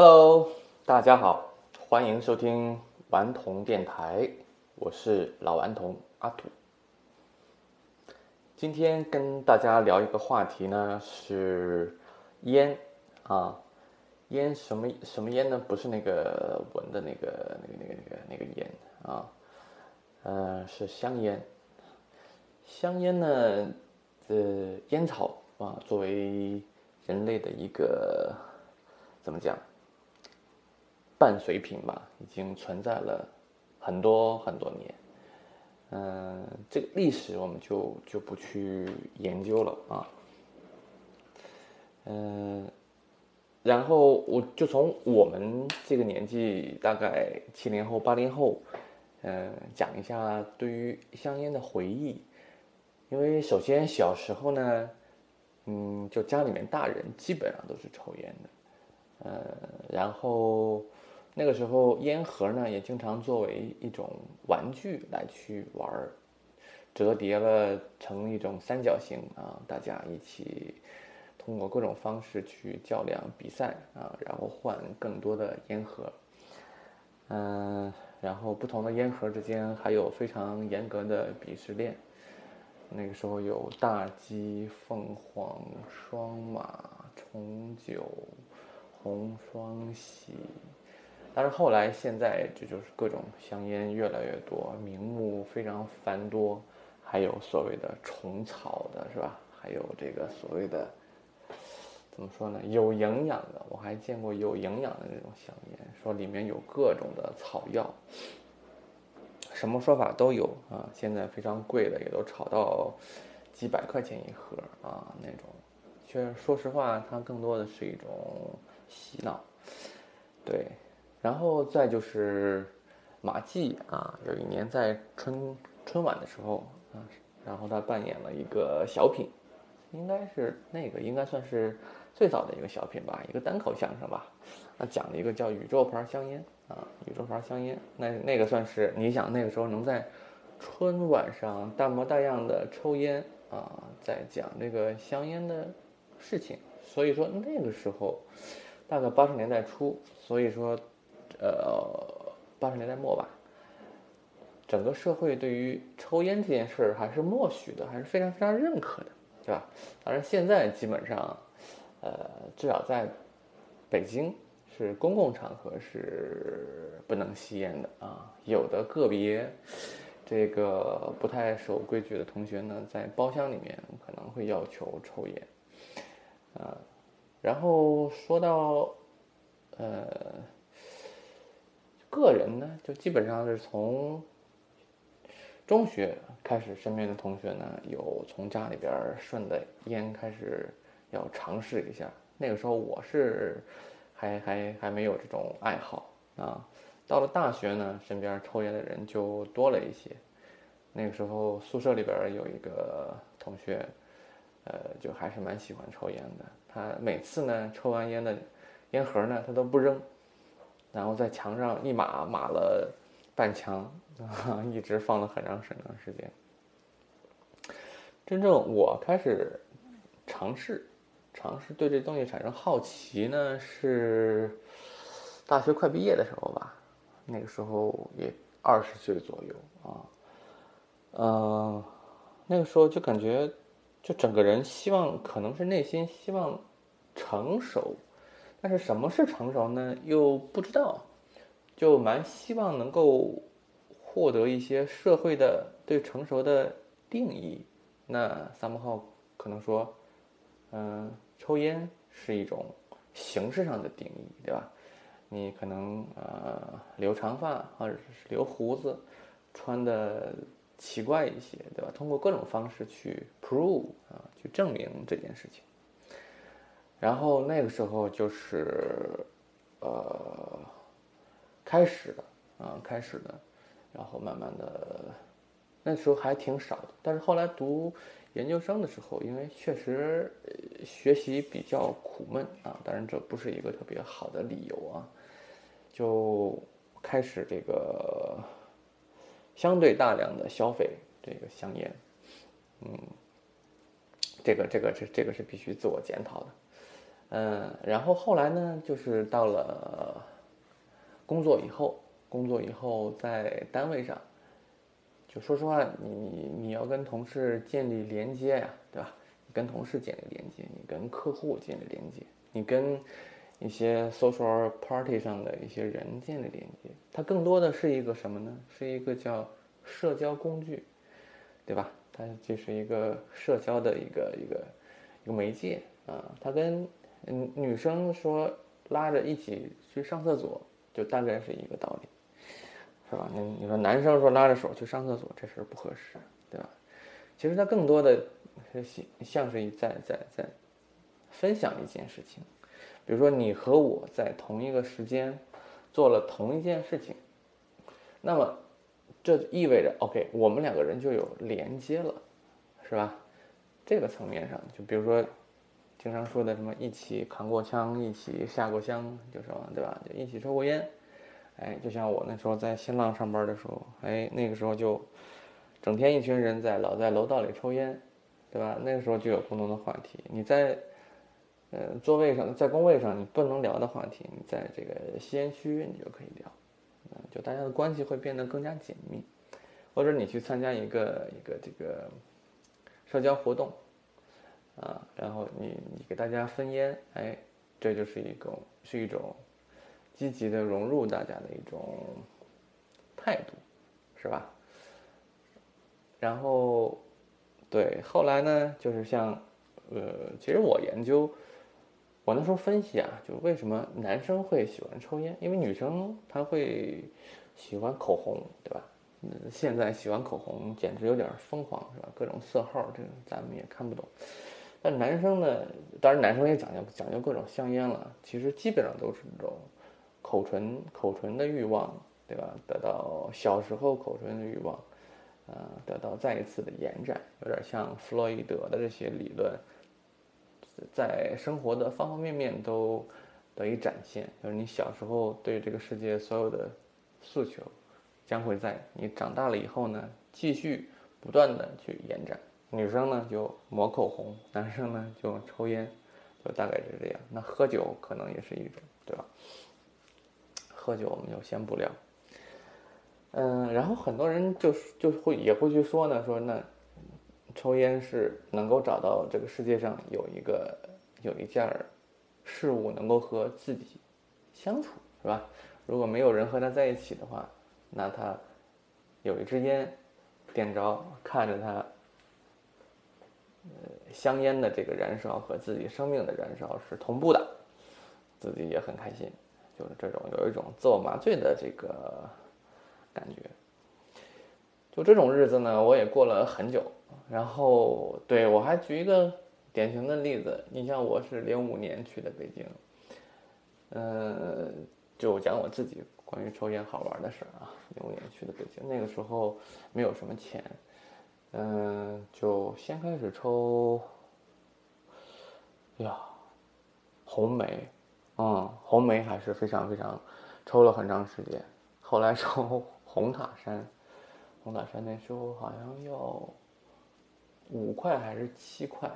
Hello，大家好，欢迎收听顽童电台，我是老顽童阿土。今天跟大家聊一个话题呢，是烟啊，烟什么什么烟呢？不是那个闻的那个那个那个那个那个烟啊，呃，是香烟。香烟呢，呃，烟草啊，作为人类的一个怎么讲？伴随品吧，已经存在了很多很多年。嗯，这个历史我们就就不去研究了啊。嗯，然后我就从我们这个年纪，大概七零后、八零后，嗯，讲一下对于香烟的回忆。因为首先小时候呢，嗯，就家里面大人基本上都是抽烟的，呃，然后。那个时候，烟盒呢也经常作为一种玩具来去玩儿，折叠了成一种三角形啊，大家一起通过各种方式去较量比赛啊，然后换更多的烟盒。嗯，然后不同的烟盒之间还有非常严格的鄙视链。那个时候有大鸡、凤凰、双马、重九、红双喜。但是后来，现在这就是各种香烟越来越多，名目非常繁多，还有所谓的虫草的，是吧？还有这个所谓的怎么说呢？有营养的，我还见过有营养的那种香烟，说里面有各种的草药，什么说法都有啊。现在非常贵的，也都炒到几百块钱一盒啊，那种。其实说实话，它更多的是一种洗脑，对。然后再就是马季啊，有一年在春春晚的时候啊，然后他扮演了一个小品，应该是那个应该算是最早的一个小品吧，一个单口相声吧。那讲了一个叫宇宙牌香烟啊，宇宙牌香烟，那那个算是你想那个时候能在春晚上大模大样的抽烟啊，在讲这个香烟的事情，所以说那个时候大概八十年代初，所以说。呃，八十年代末吧，整个社会对于抽烟这件事儿还是默许的，还是非常非常认可的，对吧？当然，现在基本上，呃，至少在北京是公共场合是不能吸烟的啊。有的个别这个不太守规矩的同学呢，在包厢里面可能会要求抽烟，啊，然后说到，呃。个人呢，就基本上是从中学开始，身边的同学呢，有从家里边顺的烟开始要尝试一下。那个时候我是还还还没有这种爱好啊。到了大学呢，身边抽烟的人就多了一些。那个时候宿舍里边有一个同学，呃，就还是蛮喜欢抽烟的。他每次呢，抽完烟的烟盒呢，他都不扔。然后在墙上一码码了半墙，啊，一直放了很长很长时间。真正我开始尝试尝试对这东西产生好奇呢，是大学快毕业的时候吧。那个时候也二十岁左右啊，嗯，那个时候就感觉，就整个人希望，可能是内心希望成熟。但是什么是成熟呢？又不知道，就蛮希望能够获得一些社会的对成熟的定义。那三木号可能说，嗯，抽烟是一种形式上的定义，对吧？你可能呃留长发或者是留胡子，穿的奇怪一些，对吧？通过各种方式去 prove 啊，去证明这件事情。然后那个时候就是，呃，开始的啊，开始的，然后慢慢的，那时候还挺少的。但是后来读研究生的时候，因为确实学习比较苦闷啊，当然这不是一个特别好的理由啊，就开始这个相对大量的消费这个香烟，嗯，这个这个这这个是必须自我检讨的。嗯，然后后来呢，就是到了工作以后，工作以后在单位上，就说实话，你你你要跟同事建立连接呀，对吧？你跟同事建立连接，你跟客户建立连接，你跟一些 social party 上的一些人建立连接，它更多的是一个什么呢？是一个叫社交工具，对吧？它就是一个社交的一个一个一个媒介啊，它跟嗯，女生说拉着一起去上厕所，就大概是一个道理，是吧？你你说男生说拉着手去上厕所，这事儿不合适，对吧？其实他更多的像像是在在在分享一件事情，比如说你和我在同一个时间做了同一件事情，那么这意味着 OK，我们两个人就有连接了，是吧？这个层面上，就比如说。经常说的什么一起扛过枪，一起下过乡，就说对吧？就一起抽过烟，哎，就像我那时候在新浪上班的时候，哎，那个时候就整天一群人在老在楼道里抽烟，对吧？那个时候就有共同的话题。你在呃座位上，在工位上你不能聊的话题，你在这个吸烟区你就可以聊，就大家的关系会变得更加紧密。或者你去参加一个一个这个社交活动。啊，然后你你给大家分烟，哎，这就是一种是一种积极的融入大家的一种态度，是吧？然后，对，后来呢，就是像，呃，其实我研究，我那时候分析啊，就为什么男生会喜欢抽烟，因为女生她会喜欢口红，对吧？嗯，现在喜欢口红简直有点疯狂，是吧？各种色号，这个咱们也看不懂。但男生呢，当然男生也讲究讲究各种香烟了。其实基本上都是这种口唇口唇的欲望，对吧？得到小时候口唇的欲望，呃，得到再一次的延展，有点像弗洛伊德的这些理论，在生活的方方面面都得以展现。就是你小时候对这个世界所有的诉求，将会在你长大了以后呢，继续不断的去延展。女生呢就抹口红，男生呢就抽烟，就大概是这样。那喝酒可能也是一种，对吧？喝酒我们就先不聊。嗯，然后很多人就就会也会去说呢，说那抽烟是能够找到这个世界上有一个有一件事物能够和自己相处，是吧？如果没有人和他在一起的话，那他有一支烟点着，看着他。呃，香烟的这个燃烧和自己生命的燃烧是同步的，自己也很开心，就是这种有一种自我麻醉的这个感觉。就这种日子呢，我也过了很久。然后，对我还举一个典型的例子，你像我是零五年去的北京，嗯，就讲我自己关于抽烟好玩的事儿啊。零五年去的北京，那个时候没有什么钱。嗯，就先开始抽，呀，红梅，嗯，红梅还是非常非常，抽了很长时间。后来抽红塔山，红塔山那时候好像要五块还是七块，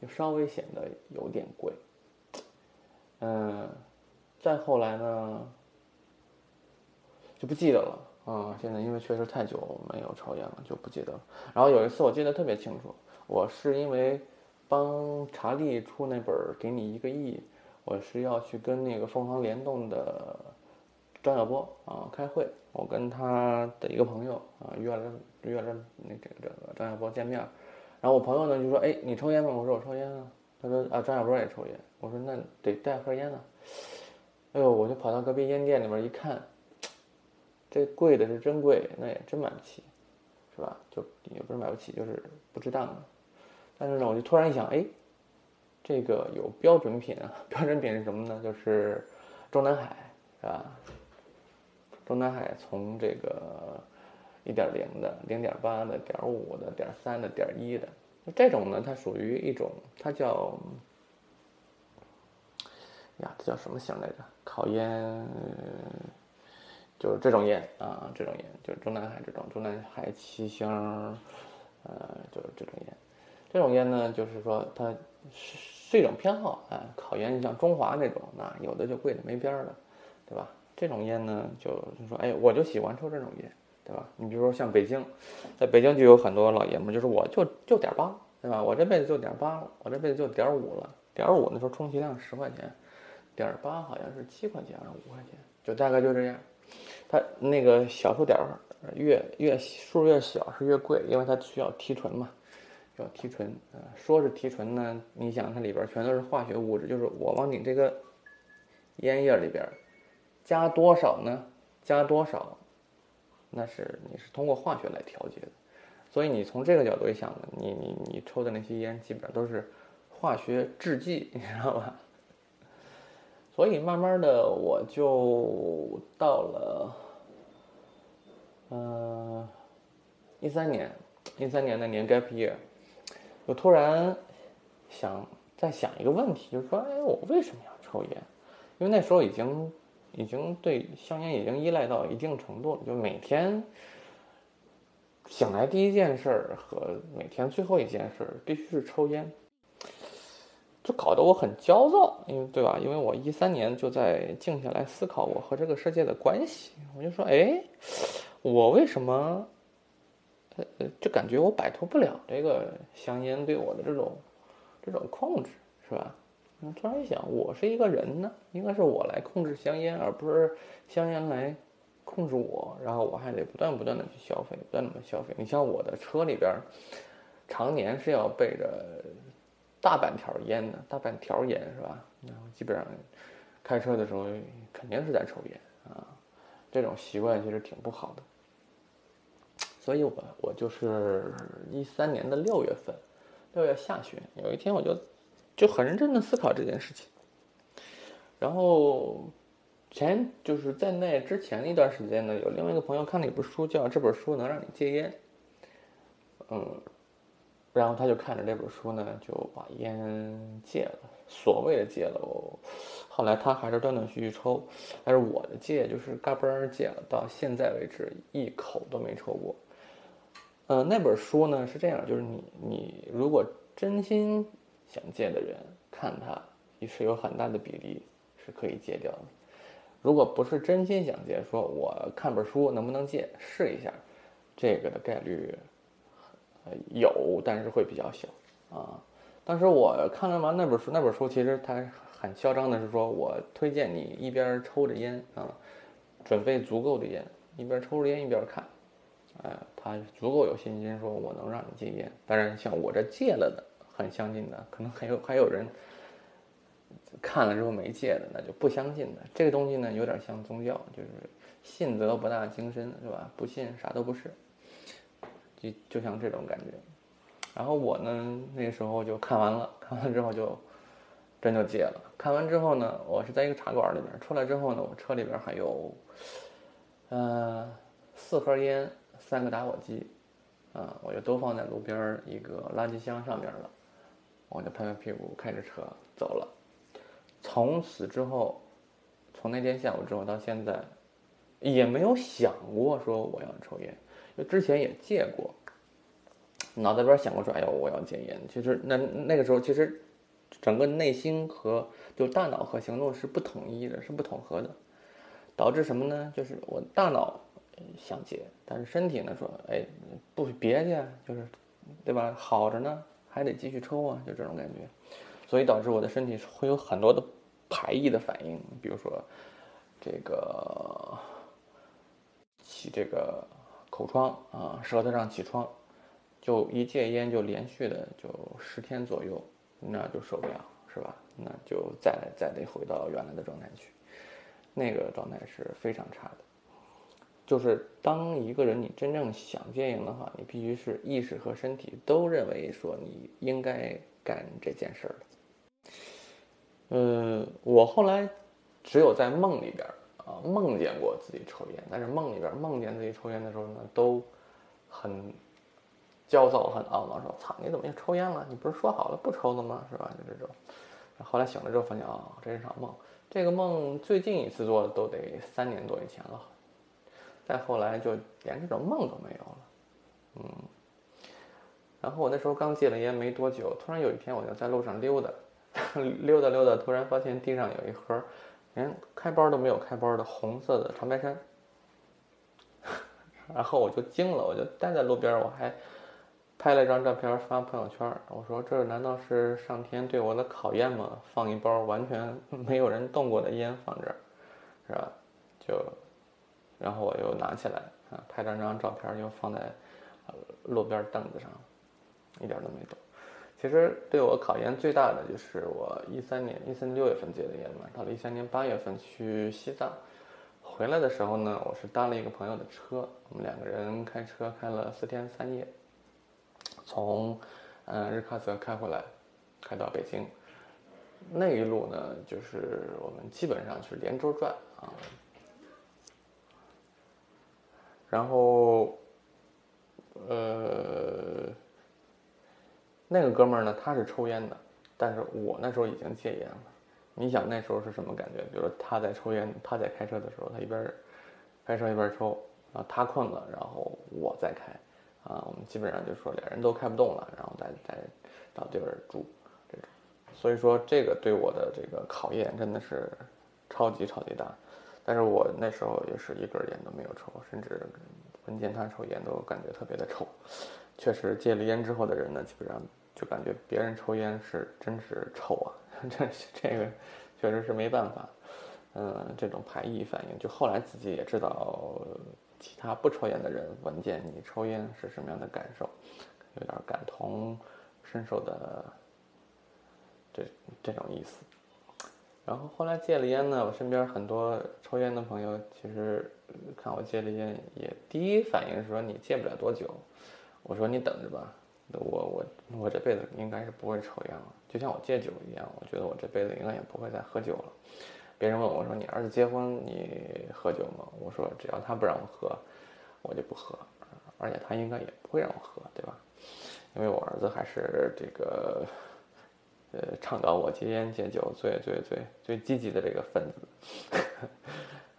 就稍微显得有点贵。嗯，再后来呢，就不记得了。啊，现在因为确实太久没有抽烟了，就不记得了。然后有一次我记得特别清楚，我是因为帮查理出那本《给你一个亿》，我是要去跟那个凤凰联动的张晓波啊开会。我跟他的一个朋友啊约了约了那这个这个张晓波见面。然后我朋友呢就说：“哎，你抽烟吗？”我说：“我抽烟啊。”他说：“啊，张晓波也抽烟。”我说：“那得带盒烟呢。”哎呦，我就跑到隔壁烟店里面一看。这贵的是真贵，那也真买不起，是吧？就也不是买不起，就是不值当的。但是呢，我就突然一想，哎，这个有标准品啊！标准品是什么呢？就是中南海，是吧？中南海从这个一点零的、零点八的、点五的、点三的、点一的，这种呢，它属于一种，它叫呀，这叫什么香来着？考烟。就是这种烟啊，这种烟就是中南海这种中南海七星，呃，就是这种烟，这种烟呢，就是说它是是一种偏好啊。烤烟像中华那种，那有的就贵的没边儿了，对吧？这种烟呢，就就说，哎，我就喜欢抽这种烟，对吧？你比如说像北京，在北京就有很多老爷们，就是我就就点八，对吧？我这辈子就点八了，我这辈子就点五了，点五那时候充其量十块钱，点八好像是七块钱还是五块钱，就大概就这样。它那个小数点越越数越小是越贵，因为它需要提纯嘛，要提纯啊。说是提纯呢，你想它里边全都是化学物质，就是我往你这个烟叶里边。加多少呢？加多少？那是你是通过化学来调节的，所以你从这个角度一想呢，你你你抽的那些烟基本上都是化学制剂，你知道吧？所以慢慢的我就到了，嗯，一三年，一三年的年 gap year，我突然想在想一个问题，就是说，哎，我为什么要抽烟？因为那时候已经。已经对香烟已经依赖到一定程度了，就每天醒来第一件事儿和每天最后一件事儿必须是抽烟，就搞得我很焦躁，因为对吧？因为我一三年就在静下来思考我和这个世界的关系，我就说，哎，我为什么，呃，就感觉我摆脱不了这个香烟对我的这种这种控制，是吧？突然一想，我是一个人呢，应该是我来控制香烟，而不是香烟来控制我。然后我还得不断不断的去消费，不断的消费。你像我的车里边，常年是要备着大半条烟呢，大半条烟是吧？然后基本上开车的时候肯定是在抽烟啊，这种习惯其实挺不好的。所以我我就是一三年的六月份，六月下旬，有一天我就。就很认真的思考这件事情，然后前就是在那之前的一段时间呢，有另外一个朋友看了一本书，叫《这本书能让你戒烟》，嗯，然后他就看着这本书呢，就把烟戒了，所谓的戒了，后来他还是断断续续抽，但是我的戒就是嘎嘣戒了，到现在为止一口都没抽过。嗯，那本书呢是这样，就是你你如果真心。想戒的人看他也是有很大的比例是可以戒掉的。如果不是真心想戒，说我看本书能不能戒试一下，这个的概率有，但是会比较小啊。当时我看了完那本书，那本书其实它很嚣张的是说，我推荐你一边抽着烟啊，准备足够的烟，一边抽着烟一边看，哎，他足够有信心说我能让你戒烟。当然，像我这戒了的。很相信的，可能还有还有人看了之后没戒的，那就不相信的。这个东西呢，有点像宗教，就是信则不大精深，是吧？不信啥都不是，就就像这种感觉。然后我呢，那时候就看完了，看完之后就真就戒了。看完之后呢，我是在一个茶馆里边，出来之后呢，我车里边还有，呃，四盒烟，三个打火机，啊，我就都放在路边一个垃圾箱上面了。我就拍拍屁股，开着车走了。从此之后，从那天下午之后到现在，也没有想过说我要抽烟，就之前也戒过，脑袋边想过说，哎呦，我要戒烟。其实那那个时候，其实整个内心和就大脑和行动是不统一的，是不统合的，导致什么呢？就是我大脑想戒，但是身体呢说，哎，不别去，就是对吧？好着呢。还得继续抽啊，就这种感觉，所以导致我的身体会有很多的排异的反应，比如说这个起这个口疮啊，舌头上起疮，就一戒烟就连续的就十天左右，那就受不了，是吧？那就再再得回到原来的状态去，那个状态是非常差的。就是当一个人你真正想戒烟的话，你必须是意识和身体都认为说你应该干这件事儿嗯，我后来只有在梦里边啊梦见过自己抽烟，但是梦里边梦见自己抽烟的时候呢，都很焦躁、很懊恼，说：“操，你怎么又抽烟了？你不是说好了不抽的吗？是吧？”就这种。后来醒了之后发现啊，这是场梦。这个梦最近一次做的都得三年多以前了。再后来就连这种梦都没有了，嗯，然后我那时候刚戒了烟没多久，突然有一天我就在路上溜达，溜达溜达，突然发现地上有一盒，连开包都没有开包的红色的长白山。然后我就惊了，我就待在路边，我还拍了张照片发朋友圈。我说：“这难道是上天对我的考验吗？放一包完全 没有人动过的烟放这儿，是吧？”就，然后我又拿起来啊，拍了张照片，又放在路边凳子上，一点都没动。其实对我考验最大的就是我一三年一三六月份戒的烟嘛，到了一三年八月份去西藏。回来的时候呢，我是搭了一个朋友的车，我们两个人开车开了四天三夜，从嗯日喀则开回来，开到北京。那一路呢，就是我们基本上是连轴转啊。然后，呃，那个哥们儿呢，他是抽烟的，但是我那时候已经戒烟了。你想那时候是什么感觉？比如说他在抽烟，他在开车的时候，他一边开车一边抽啊，他困了，然后我在开啊，我们基本上就说俩人都开不动了，然后再再找地儿住这种。所以说这个对我的这个考验真的是超级超级大。但是我那时候也是一根烟都没有抽，甚至闻见他抽烟都感觉特别的臭。确实戒了烟之后的人呢，基本上就感觉别人抽烟是真是臭啊。这这个确实是没办法，嗯，这种排异反应，就后来自己也知道，其他不抽烟的人闻见你抽烟是什么样的感受，有点感同身受的这这种意思。然后后来戒了烟呢，我身边很多抽烟的朋友，其实看我戒了烟，也第一反应是说你戒不了多久。我说你等着吧。我我我这辈子应该是不会抽烟了，就像我戒酒一样，我觉得我这辈子应该也不会再喝酒了。别人问我说：“你儿子结婚，你喝酒吗？”我说：“只要他不让我喝，我就不喝，而且他应该也不会让我喝，对吧？因为我儿子还是这个，呃，倡导我戒烟戒酒最最最最积极的这个分子。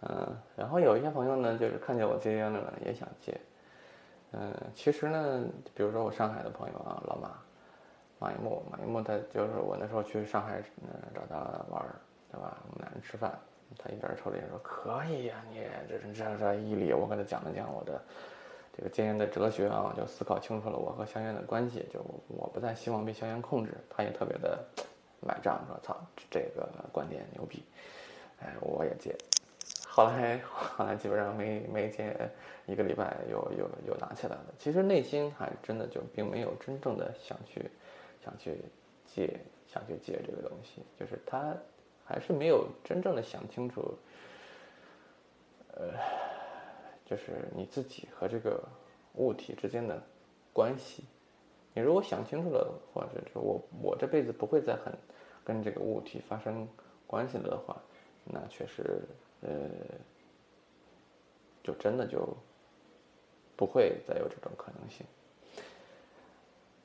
嗯，然后有一些朋友呢，就是看见我戒烟了呢，也想戒。嗯，其实呢，比如说我上海的朋友啊，老马，马一木，马一木，他就是我那时候去上海，嗯，找他玩儿，对吧？我们俩人吃饭，他一边抽着烟说：“可以呀，你这这这毅力。”我给他讲了讲我的这个戒烟的哲学啊，就思考清楚了我和香烟的关系，就我不再希望被香烟控制。他也特别的 买账，说：“操，这个观点牛逼。”哎，我也戒。后来 后来基本上没没戒一个礼拜，又又又拿起来了。其实内心还真的就并没有真正的想去想去戒想去戒这个东西，就是他还是没有真正的想清楚，呃，就是你自己和这个物体之间的关系。你如果想清楚了，或者是我我这辈子不会再很跟这个物体发生关系了的话，那确实。呃，就真的就不会再有这种可能性。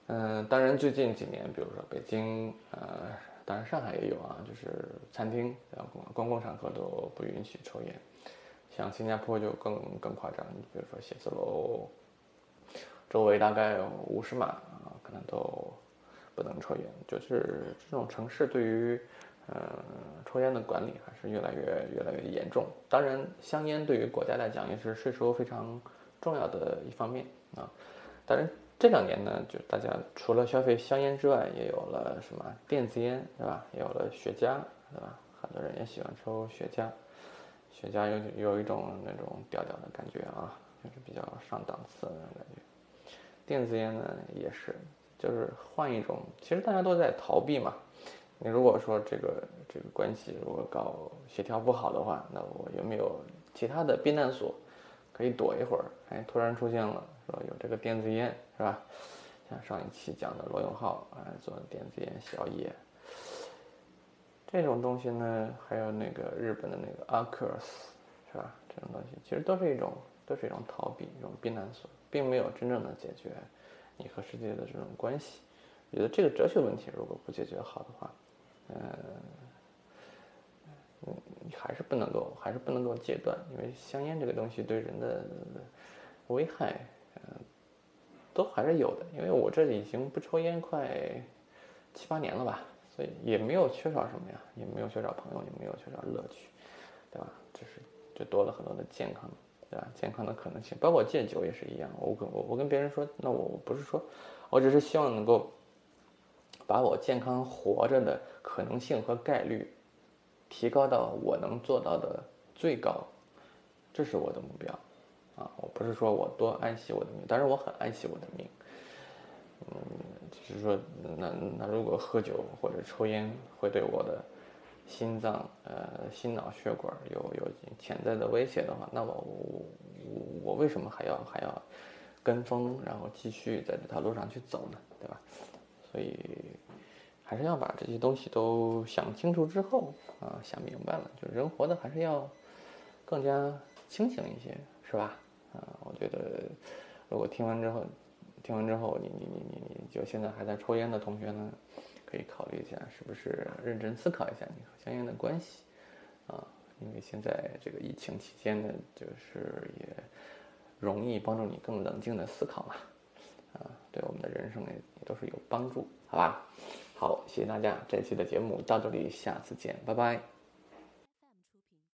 嗯，当然最近几年，比如说北京，呃，当然上海也有啊，就是餐厅、然后公共场合都不允许抽烟。像新加坡就更更夸张，你比如说写字楼周围大概五十码啊，可能都不能抽烟。就是这种城市对于。嗯，抽烟的管理还是越来越越来越严重。当然，香烟对于国家来讲也是税收非常重要的一方面啊。当然，这两年呢，就大家除了消费香烟之外，也有了什么电子烟，对吧？也有了雪茄，对吧？很多人也喜欢抽雪茄，雪茄有有一种那种调调的感觉啊，就是比较上档次的那种感觉。电子烟呢，也是，就是换一种，其实大家都在逃避嘛。你如果说这个这个关系如果搞协调不好的话，那我有没有其他的避难所可以躲一会儿？哎，突然出现了，说有这个电子烟是吧？像上一期讲的罗永浩啊，做电子烟小野，这种东西呢，还有那个日本的那个阿克斯是吧？这种东西其实都是一种都是一种逃避，一种避难所，并没有真正的解决你和世界的这种关系。我觉得这个哲学问题如果不解决好的话，嗯，你还是不能够，还是不能够戒断，因为香烟这个东西对人的危害，嗯，都还是有的，因为我这已经不抽烟快七八年了吧，所以也没有缺少什么呀，也没有缺少朋友，也没有缺少乐趣，对吧？就是就多了很多的健康，对吧？健康的可能性，包括戒酒也是一样。我跟我我跟别人说，那我不是说，我只是希望能够把我健康活着的可能性和概率提高到我能做到的最高，这是我的目标。啊，我不是说我多爱惜我的命，当然我很爱惜我的命。嗯，只是说，那那如果喝酒或者抽烟会对我的心脏、呃心脑血管有有潜在的威胁的话，那我我我为什么还要还要跟风，然后继续在这条路上去走呢？对吧？所以还是要把这些东西都想清楚之后啊，想明白了，就人活的还是要更加清醒一些，是吧？啊，我觉得，如果听完之后，听完之后，你你你你你就现在还在抽烟的同学呢，可以考虑一下，是不是认真思考一下你和香烟的关系，啊，因为现在这个疫情期间呢，就是也容易帮助你更冷静的思考嘛，啊，对我们的人生也也都是有帮助，好吧？好，谢谢大家，这期的节目到这里，下次见，拜拜。